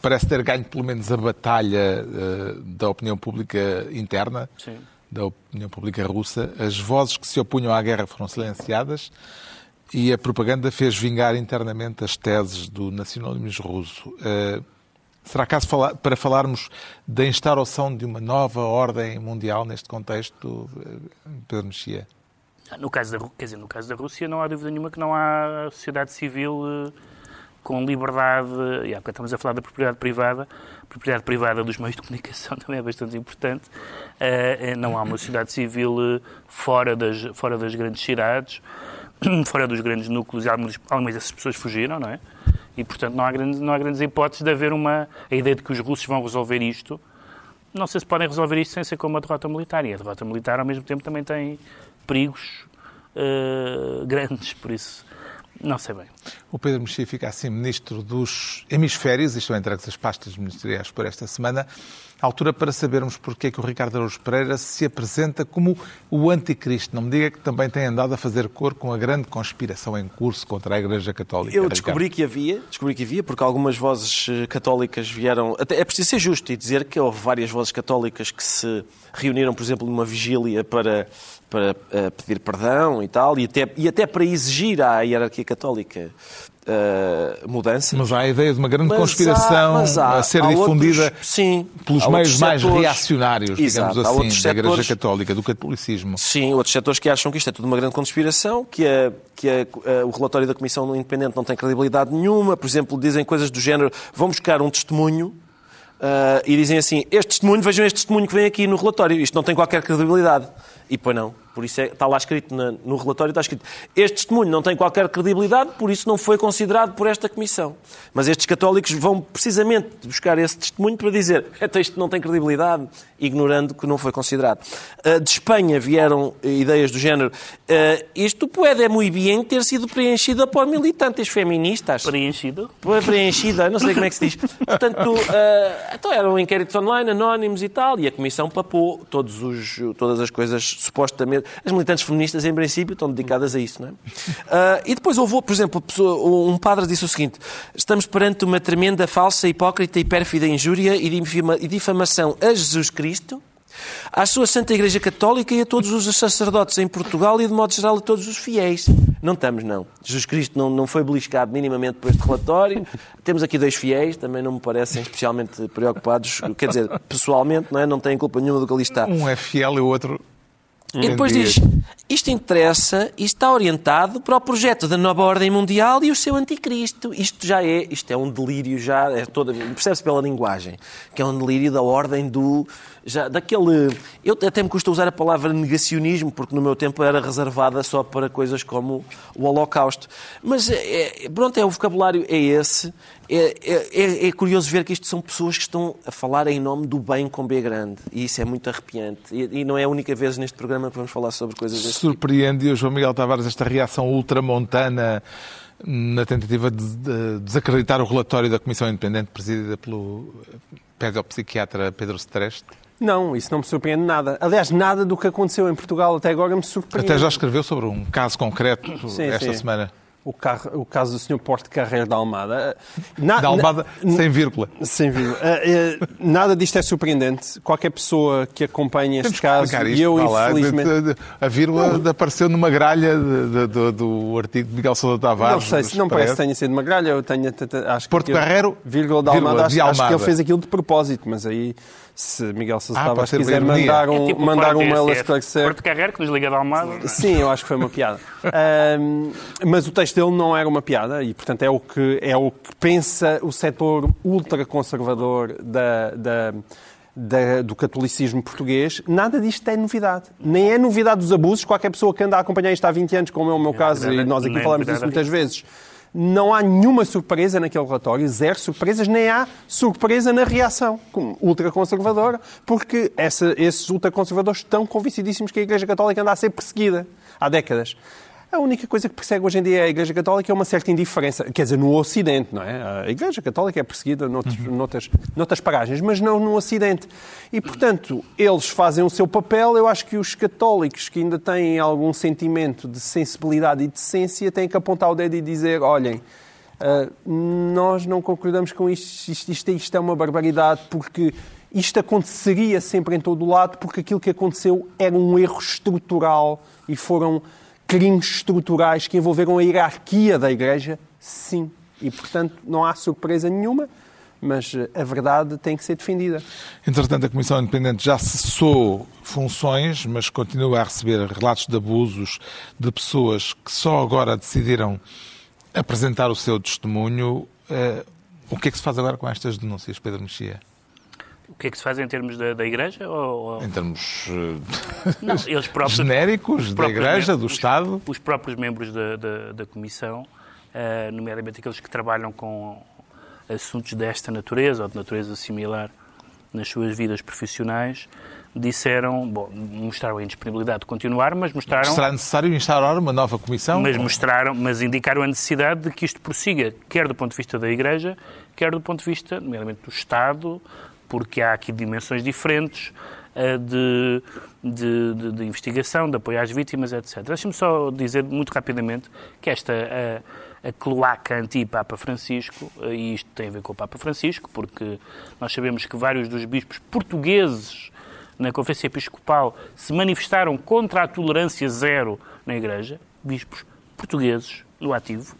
parece ter ganho pelo menos a batalha eh, da opinião pública interna, Sim. Da opinião pública russa. As vozes que se opunham à guerra foram silenciadas e a propaganda fez vingar internamente as teses do nacionalismo russo. Eh, será caso para falarmos da instauração de uma nova ordem mundial neste contexto, eh, Pedro Mexia? No caso, da, quer dizer, no caso da Rússia, não há dúvida nenhuma que não há sociedade civil eh, com liberdade. E há estamos a falar da propriedade privada. Propriedade privada dos meios de comunicação <laughs> também é bastante importante. Eh, eh, não há uma sociedade civil eh, fora das, fora das grandes cidades, <clears throat> fora dos grandes núcleos. e Algumas, algumas dessas pessoas fugiram, não é? E, portanto, não há, grandes, não há grandes hipóteses de haver uma. A ideia de que os russos vão resolver isto. Não sei se podem resolver isto sem ser com uma derrota militar. E a derrota militar, ao mesmo tempo, também tem perigos eh, <laughs> grandes. Por isso, Não sei bem. O Pedro Mexia fica assim ministro dos hemisférios, isto é, entregue as pastas ministeriais por esta semana. Altura para sabermos porque é que o Ricardo Araújo Pereira se apresenta como o anticristo. Não me diga que também tem andado a fazer cor com a grande conspiração em curso contra a Igreja Católica. Eu descobri que havia, descobri que havia, porque algumas vozes eh, católicas vieram. Até é preciso ser justo e dizer que houve várias vozes católicas que se reuniram, por exemplo, numa vigília para, para uh, pedir perdão e tal, e até, e até para exigir à hierarquia católica uh, mudança. Mas há a ideia de uma grande mas conspiração há, há, a ser difundida outros, sim, pelos meios mais reacionários, Exato, digamos assim, da Igreja Católica, do catolicismo. Sim, outros setores que acham que isto é tudo uma grande conspiração, que, a, que a, o relatório da Comissão Independente não tem credibilidade nenhuma. Por exemplo, dizem coisas do género: vão buscar um testemunho Uh, e dizem assim: este testemunho, vejam este testemunho que vem aqui no relatório, isto não tem qualquer credibilidade. E pois não. Por isso é, está lá escrito na, no relatório, está escrito este testemunho não tem qualquer credibilidade, por isso não foi considerado por esta Comissão. Mas estes católicos vão precisamente buscar esse testemunho para dizer este isto não tem credibilidade, ignorando que não foi considerado. Uh, de Espanha vieram ideias do género uh, isto pode muito bem ter sido preenchido por militantes feministas. Preenchido? Preenchida, não sei como é que se diz. Portanto, então eram inquéritos online, anónimos e tal, e a Comissão papou todos os, todas as coisas supostamente as militantes feministas, em princípio, estão dedicadas a isso, não é? Uh, e depois houve, por exemplo, um padre disse o seguinte: estamos perante uma tremenda, falsa, hipócrita e pérfida injúria e difamação a Jesus Cristo à sua Santa Igreja Católica e a todos os sacerdotes em Portugal e, de modo geral, a todos os fiéis. Não estamos, não. Jesus Cristo não, não foi beliscado minimamente por este relatório. Temos aqui dois fiéis, também não me parecem especialmente preocupados, quer dizer, pessoalmente, não é? Não têm culpa nenhuma do que ali está. Um é fiel e o outro e depois diz: isto interessa e está orientado para o projeto da nova ordem mundial e o seu anticristo. Isto já é, isto é um delírio já, é toda, percebe-se pela linguagem, que é um delírio da ordem do já daquele, eu até me custa usar a palavra negacionismo porque no meu tempo era reservada só para coisas como o Holocausto. Mas é, pronto, é o vocabulário é esse. É, é, é, curioso ver que isto são pessoas que estão a falar em nome do bem com B grande. E isso é muito arrepiante. E, e não é a única vez neste programa que vamos falar sobre coisas desse tipo. Surpreende o João Miguel Tavares esta reação ultramontana na tentativa de desacreditar o relatório da Comissão Independente presidida pelo pedopsiquiatra Pedro Streste? Não, isso não me surpreende nada. Aliás, nada do que aconteceu em Portugal até agora me surpreende. Até já escreveu sobre um caso concreto sim, esta sim. semana o, carro, o caso do Sr. Porto Carreiro da Almada. Na, da Almada, na, sem vírgula. Sem vírgula. Uh, uh, nada disto é surpreendente. Qualquer pessoa que acompanhe este caso, e eu infelizmente... a vírgula uh. apareceu numa gralha de, de, de, do artigo de Miguel Sousa Tavares. Não sei, se não parece que tenha sido uma gralha, eu tenho... Acho Porto que Carreiro, vírgula da Almada, vírgula, acho, Almada. acho que ele fez aquilo de propósito, mas aí se Miguel Sousa ah, Tavares quiser mandar um, é tipo mandar um mail a esclarecer. Porto Carreiro, que nos liga da Almada. Sim, eu acho que foi uma piada. <laughs> um, mas o texto dele não era uma piada e, portanto, é o que, é o que pensa o setor ultraconservador da, da da, do catolicismo português, nada disto é novidade. Nem é novidade dos abusos. Qualquer pessoa que anda a acompanhar isto há 20 anos, como é o meu caso, e nós aqui falamos disso muitas vezes, não há nenhuma surpresa naquele relatório, zero surpresas, nem há surpresa na reação ultraconservadora, porque essa, esses ultraconservadores estão convencidíssimos que a Igreja Católica anda a ser perseguida há décadas. A única coisa que persegue hoje em dia a Igreja Católica é uma certa indiferença. Quer dizer, no Ocidente, não é? A Igreja Católica é perseguida noutros, uhum. noutras, noutras paragens, mas não no Ocidente. E, portanto, eles fazem o seu papel. Eu acho que os católicos que ainda têm algum sentimento de sensibilidade e decência têm que apontar o dedo e dizer: olhem. Uh, nós não concordamos com isto, isto, isto, isto é uma barbaridade, porque isto aconteceria sempre em todo o lado, porque aquilo que aconteceu era um erro estrutural e foram crimes estruturais que envolveram a hierarquia da Igreja? Sim. E, portanto, não há surpresa nenhuma, mas eh, a verdade tem que ser defendida. Entretanto, a Comissão Independente já cessou funções, mas continua a receber relatos de abusos de pessoas que só agora decidiram apresentar o seu testemunho. Eh, o que é que se faz agora com estas denúncias, Pedro Mexia? O que é que se faz em termos da, da Igreja? Ou, Em termos uh, Não, eles próprios, genéricos da Igreja, do Estado? Os próprios membros da, da, da Comissão, uh, nomeadamente aqueles que trabalham com assuntos desta natureza ou de natureza similar nas suas vidas profissionais, disseram, bom, mostraram a indisponibilidade de continuar, mas mostraram... Será necessário instaurar uma nova comissão? Mas mostraram, mas indicaram a necessidade de que isto prossiga, quer do ponto de vista da Igreja, quer do ponto de vista, nomeadamente, do Estado, porque há aqui dimensões diferentes uh, de, de, de, de, investigação, de apoio às vítimas, etc. Deixe-me só dizer muito rapidamente que esta... Uh, a cloaca anti-Papa Francisco, eh, e isto tem a ver com o Papa Francisco, porque nós sabemos que vários dos bispos portugueses na Conferência Episcopal se manifestaram contra a tolerância zero na Igreja, bispos portugueses no ativo.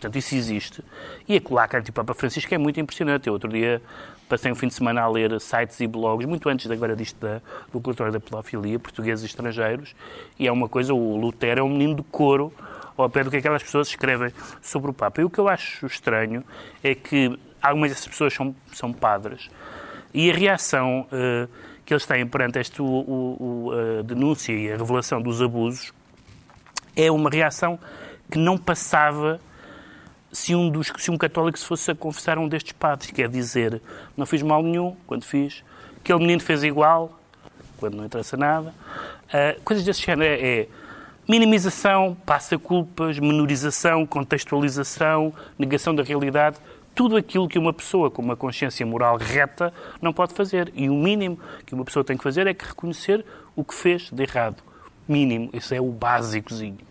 Portanto, isso existe. E a colaca anti-Papa Francisco é muito impressionante. Eu outro dia passei um fim de semana a ler sites e blogs, muito antes agora disto da, do cultor da pedofilia, portugueses e estrangeiros, e é uma coisa, o Lutero é um menino de couro ao pé do que aquelas pessoas escrevem sobre o Papa. E o que eu acho estranho é que algumas dessas pessoas são, são padres, e a reação... Uh, que eles têm perante esta a denúncia e a revelação dos abusos é uma reação que não passava se um, dos, se um católico se fosse a confessar um destes padres. Quer dizer, não fiz mal nenhum quando fiz, aquele menino fez igual quando não interessa nada. Uh, coisas desse género é, é minimização, passa-culpas, menorização, contextualização, negação da realidade tudo aquilo que uma pessoa com uma consciência moral reta não pode fazer. E o mínimo que uma pessoa tem que fazer é que reconhecer o que fez de errado. Mínimo. Isso é o básicozinho.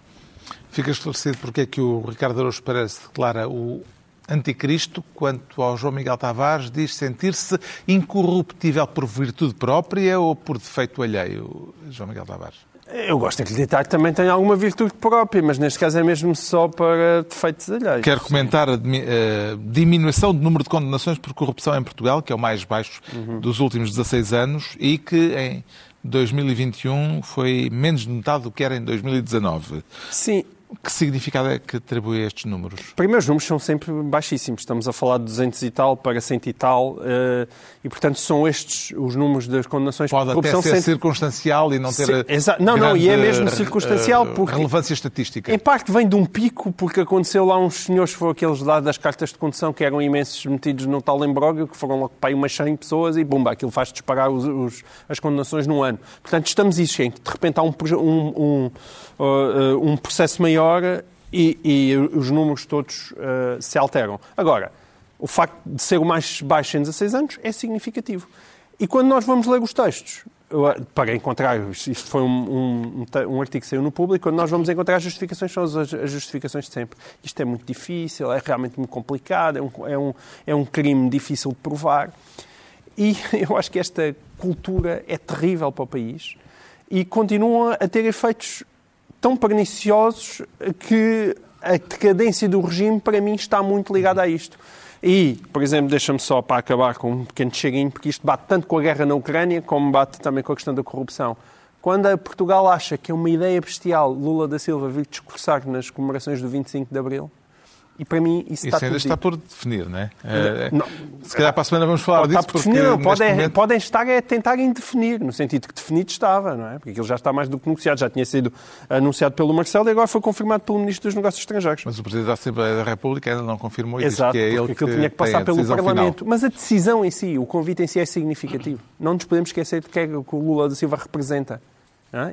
Fica esclarecido porque é que o Ricardo Araújo Pereira se declara o anticristo, quanto ao João Miguel Tavares, diz sentir-se incorruptível por virtude própria ou por defeito alheio, João Miguel Tavares? Eu gosto de acreditar que também tem alguma virtude própria, mas neste caso é mesmo só para defeitos alheios. Quero comentar a eh, diminuição do número de condenações por corrupção em Portugal, que é o mais baixo uhum. dos últimos 16 anos e que em 2021 foi menos metade do que era em 2019. Sim, que significado é que atribui a estes números? Primeiros números são sempre baixíssimos. Estamos a falar de 200 e tal para 100 e tal. Uh, e, portanto, são estes os números das condenações Pode por corrupção. Pode até ser circunstancial e não ter Sim, Não, não, e é mesmo circunstancial. Uh, porque, relevância estatística. Em parte vem de um pico, porque aconteceu lá uns senhores, foram aqueles lá das cartas de condução, que eram imensos metidos no tal embróglio, que foram logo para aí umas 100 pessoas e, bumba, aquilo faz disparar os, os, as condenações num ano. Portanto, estamos isso, De repente há um, um, um, um processo maior e, e os números todos uh, se alteram. Agora, o facto de ser o mais baixo em 16 anos é significativo. E quando nós vamos ler os textos, eh, para encontrar, isto foi um, um, um, artigo que saiu no público, quando nós vamos encontrar as justificações, são as, as justificações de sempre. Isto é muito difícil, é realmente muito complicado, é um, é um, é um crime difícil de provar. E <laughs> eu acho que esta cultura é terrível para o país e continua a ter efeitos tão perniciosos que a decadência do regime, para mim, está muito ligada a isto. E, por exemplo, deixa-me só para acabar com um pequeno cheguinho, porque isto bate tanto com a guerra na Ucrânia, como bate também com a questão da corrupção. Quando Portugal acha que é uma ideia bestial Lula da Silva vir discursar nas comemorações do 25 de Abril, e para mim isso, isso está ainda está por definir, não é? é não, se calhar para a semana vamos falar pode disso. Porque definir, não, podem, momento... podem estar a tentar indefinir, no sentido que definido estava, não é? Porque aquilo já está mais do que anunciado, já tinha sido anunciado pelo Marcelo e agora foi confirmado pelo Ministro dos Negócios Estrangeiros. Mas o Presidente da Assembleia da República ainda não confirmou isso, que é ele que aquilo tinha que passar pelo Parlamento. Final. Mas a decisão em si, o convite em si é significativo. Não nos podemos esquecer de que é que o Lula da Silva representa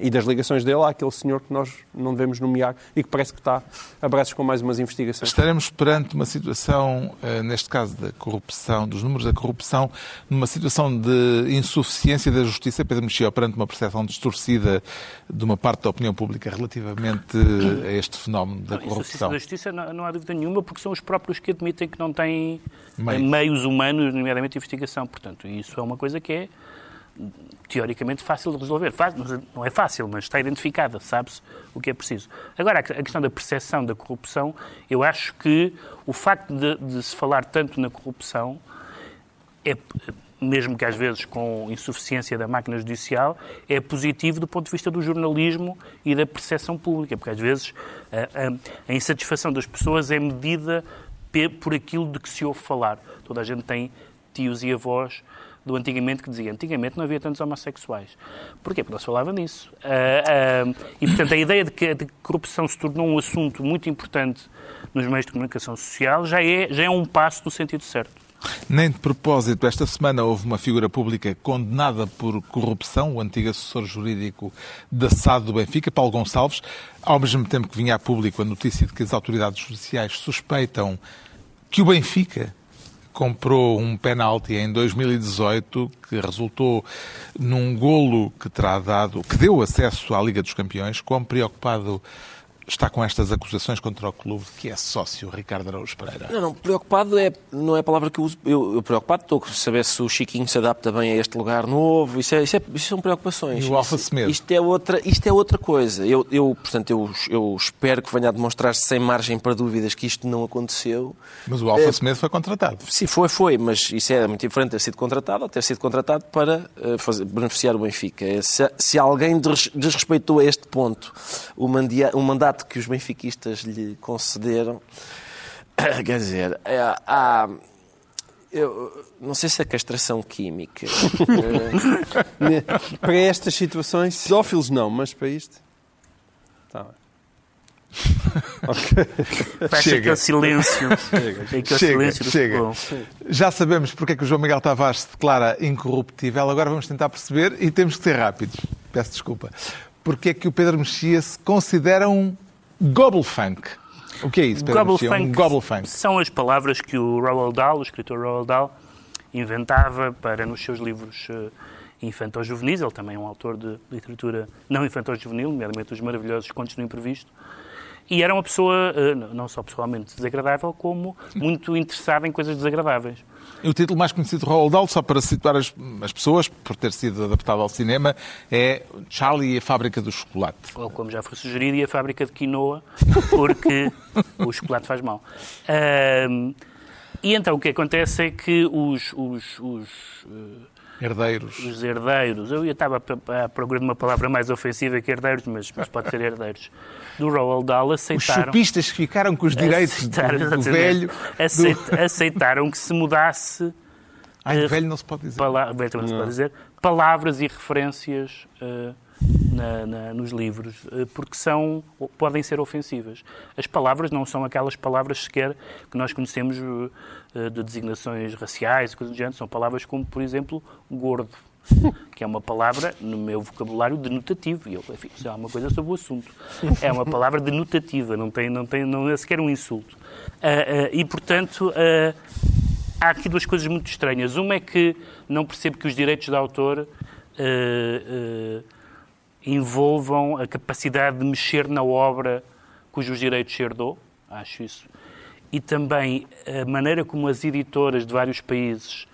e das ligações dele àquele senhor que nós não devemos nomear e que parece que está a braços com mais umas investigações. Estaremos perante uma situação, eh, neste caso da corrupção, dos números da corrupção, numa situação de insuficiência da justiça. Pedro Mexia, perante uma percepção distorcida de uma parte da opinião pública relativamente a este fenómeno da corrupção. Insuficiência da justiça não, não há dúvida nenhuma, porque são os próprios que admitem que não têm meios, meios humanos, nomeadamente investigação. Portanto, isso é uma coisa que é teoricamente fácil de resolver. Não é fácil, mas está identificada, sabe-se o que é preciso. Agora, a questão da percepção da corrupção, eu acho que o facto de, de se falar tanto na corrupção é mesmo que às vezes com insuficiência da máquina judicial, é positivo do ponto de vista do jornalismo e da percepção pública, porque às vezes a, a, a insatisfação das pessoas é medida por aquilo de que se ouve falar. Toda a gente tem tios e avós do antigamente que dizia antigamente não havia tantos homossexuais. Porquê? Porque não se falava nisso. Uh, uh, e, portanto, a ideia de que a corrupção se tornou um assunto muito importante nos meios de comunicação social já é, já é um passo no sentido certo. Nem de propósito, esta semana houve uma figura pública condenada por corrupção, o antigo assessor jurídico da SAD do Benfica, Paulo Gonçalves, ao mesmo tempo que vinha a público a notícia de que as autoridades judiciais suspeitam que o Benfica comprou um penalti em 2018 que resultou num golo que terá dado, que deu acesso à Liga dos Campeões, como preocupado está com estas acusações contra o clube que é sócio Ricardo Araújo Pereira? Não, não, preocupado é, não é a palavra que eu uso. Eu, eu preocupado estou a saber se o Chiquinho se adapta bem a este lugar novo. Isso, é, isso, é, isso são preocupações. E o Alfa Semedo? Isto é outra, isto é outra coisa. Eu, eu, portanto, eu, eu espero que venha a demonstrar-se sem margem para dúvidas que isto não aconteceu. Mas o Alfa é, Semedo foi contratado. Sim, foi, foi, mas isso é muito diferente ter sido contratado ou ter sido contratado para uh, fazer, beneficiar o Benfica. Se, se alguém desrespeitou a este ponto o, mandia, o mandato que os benfiquistas lhe concederam. <coughs> Quer dizer, é, há. Eu não sei se a castração química. para estas situações, pedófilos não, mas para isto. Tá bem. <laughs> okay. chega. aquele silêncio. Chega, aquele chega, silêncio chega. Já sabemos porque é que o João Miguel Tavares se declara incorruptível. Agora vamos tentar perceber e temos que ser rápidos. Peço desculpa. Porque é que o Pedro Mexia se considera um Gobble funk. O que é isso, Pedro gobble funk, um gobble funk são as palavras que o Roald Dahl, o escritor Roald Dahl, inventava para nos seus livros uh, infantil-juvenis. Ele também é um autor de literatura não infantil-juvenil, nomeadamente os maravilhosos Contos do Imprevisto. E era uma pessoa, uh, não só pessoalmente desagradável, como muito interessada em coisas desagradáveis. O título mais conhecido de Roald Dahl, só para situar as, as, pessoas, por ter sido adaptado ao cinema, é Charlie e a Fábrica do Chocolate. Ou, como já foi sugerido, e a Fábrica de Quinoa, porque <laughs> o chocolate faz mal. Um, e então o que acontece é que os, os, os uh, Herdeiros. Os herdeiros. Eu estava à procura de uma palavra mais ofensiva que herdeiros, mas, mas pode ser herdeiros. Do Roald Dahl aceitaram... Os chupistas que ficaram com os <laughs> direitos do, do velho... do... Aceitaram que se mudasse... Ai, uh, velho não se pode dizer. Pala... Velho não, não se pode dizer. Palavras e referências... Uh, na, na, nos livros, uh, porque são, podem ser ofensivas. As palavras não são aquelas palavras sequer que nós conhecemos eh, de designações raciais e coisas do género, são palavras como, por exemplo, gordo, que é uma palavra, no meu vocabulário, denotativo. E eu, enfim, isso é uma coisa sobre o assunto. É uma palavra denotativa, não, tem, não, tem, não é sequer um insulto. Uh, uh, e, portanto, uh, há aqui duas coisas muito estranhas. Uma é que não percebo que os direitos de autor envolvam a capacidade de mexer na obra cujos direitos se herdou. Acho isso e também a maneira como as editoras de vários países,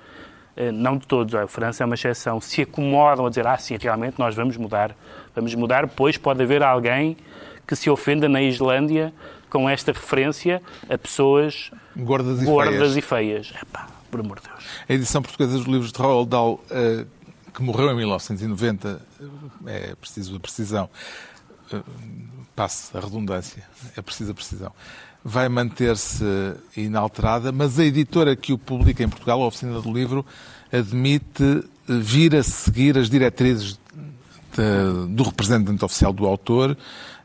eh, não de todos, a França é uma exceção, se acomodam a dizer, ah, sim, realmente nós vamos mudar. Vamos mudar, pois pode haver alguém que se ofenda na Islândia com esta referência a pessoas gordas e gordas feias. E feias. Epá, por amor de Deus. A edição portuguesa dos livros de Roald Dahl, uh, que morreu em 1990, é preciso a precisão, uh, passe a redundância, é preciso a precisão. Vai manter-se inalterada, mas a editora que o publica em Portugal, a Oficina do Livro, admite vir a seguir as diretrizes de, do representante oficial do autor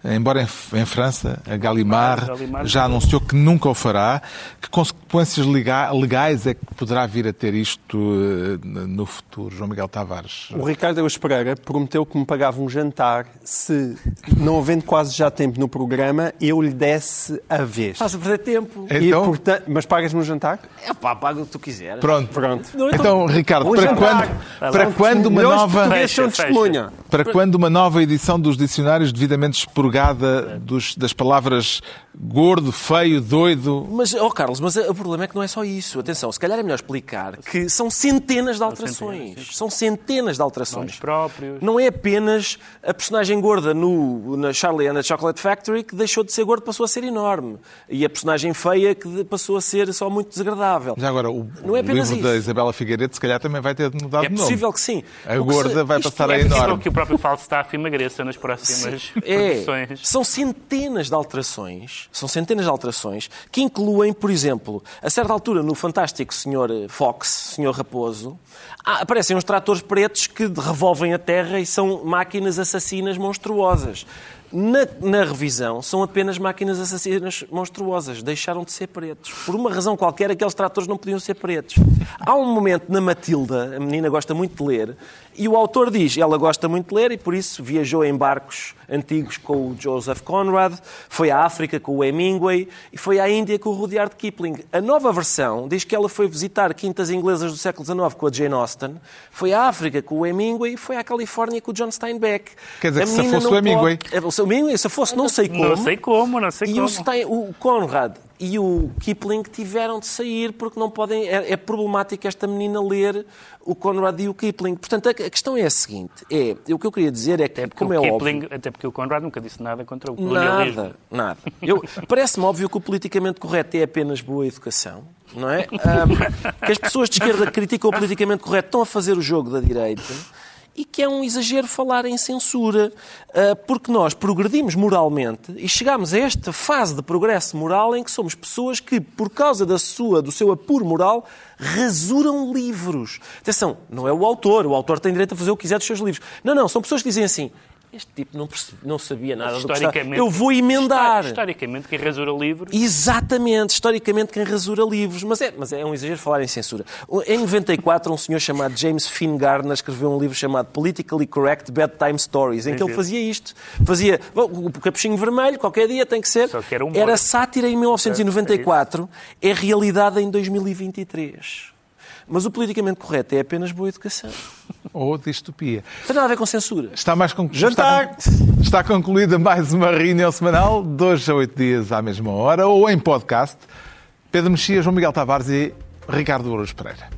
embora em, em França, a Gallimard, já anunciou que nunca o fará. Que consequências legais é que poderá vir a ter isto eh, no futuro, João Miguel Tavares? O Ricardo Eus Pereira prometeu que me pagava um jantar se, não havendo quase já tempo no programa, eu lhe desse a vez. Estás a perder tempo. Então... portanto, mas pagas-me um jantar? É pá, paga o que tu quiseres. Pronto. Pronto. Não, então, então, Ricardo, um para, quando, para quando uma nova... Fecha, fecha. Para quando uma nova edição dos dicionários devidamente expurgada dos, das palavras gordo, feio, doido. Mas, oh Carlos, mas o problema é que não é só isso. Atenção, se calhar é melhor explicar que são centenas de alterações. São centenas de alterações. próprios. Não é apenas a personagem gorda no, na Charlie and the Chocolate Factory que deixou de ser gordo passou a ser enorme. E a personagem feia que passou a ser só muito desagradável. Já agora, o, não é o livro isso. da Isabela Figueiredo se calhar também vai ter mudado é de nome. É possível que sim. A gorda se, vai passar a é enorme. É que o próprio Falstaff emagreça nas próximas é, produções. São centenas de alterações são centenas de alterações que incluem, por exemplo, a certa altura no fantástico Sr. Fox, Sr. Raposo, aparecem uns tratores pretos que revolvem a terra e são máquinas assassinas monstruosas. Na, na revisão, são apenas máquinas assassinas monstruosas. Deixaram de ser pretos. Por uma razão qualquer, aqueles tratores não podiam ser pretos. Há um momento na Matilda, a menina gosta muito de ler, e o autor diz, ela gosta muito de ler e por isso viajou em barcos antigos com o Joseph Conrad, foi à África com o Hemingway e foi à Índia com o Rudyard Kipling. A nova versão diz que ela foi visitar quintas inglesas do século XIX com a Jane Austen, foi à África com o Hemingway e foi à Califórnia com o John Steinbeck. Quer dizer A que se menina fosse o Hemingway- pode- É, o Hemingway, se fosse não sei como, Não sei como, não sei e como. o, Stein, o Conrad e o Kipling tiveram de sair porque não podem. É, é problemático esta menina ler o Conrad e o Kipling. Portanto, a, a questão é a seguinte: é, o que eu queria dizer é que, como é o óbvio. Kipling, até porque o Conrad nunca disse nada contra o colonialismo. Nada, nada. Parece-me óbvio que o politicamente correto é apenas boa educação, não é? Ahm, que as pessoas de esquerda que criticam o politicamente correto estão a fazer o jogo da direita e que é um exagero falar em censura, ah, porque nós progredimos moralmente e chegamos a esta fase de progresso moral em que somos pessoas que, por causa da sua, do seu apuro moral, rasuram livros. Atenção, não é o autor, o autor tem direito a fazer o que quiser dos seus livros. Não, não, são pessoas que dizem assim. Este tipo não, percebe- não sabia nada do que Eu vou emendar. Historicamente, quem rasura livros Exatamente, historicamente quem rasura livros. Mas é, mas é um exagero falar em censura. Em 94, um senhor chamado James Finn Gardner escreveu um livro chamado Politically Correct Bedtime Stories, em que ele fazia isto. Fazia bom, o capuchinho vermelho, qualquer dia tem que ser. Só que era humor. Era sátira em 1994, é realidade em 2023. Mas o politicamente correto é apenas boa educação. <laughs> Ou distopia. Não tem nada a ver com censura. Está mais conclu... Jantar! Está, con- está concluída mais uma reunião semanal, dois a oito dias à mesma hora, ou em podcast. Pedro Mexias, João Miguel Tavares e Ricardo Ouros Pereira.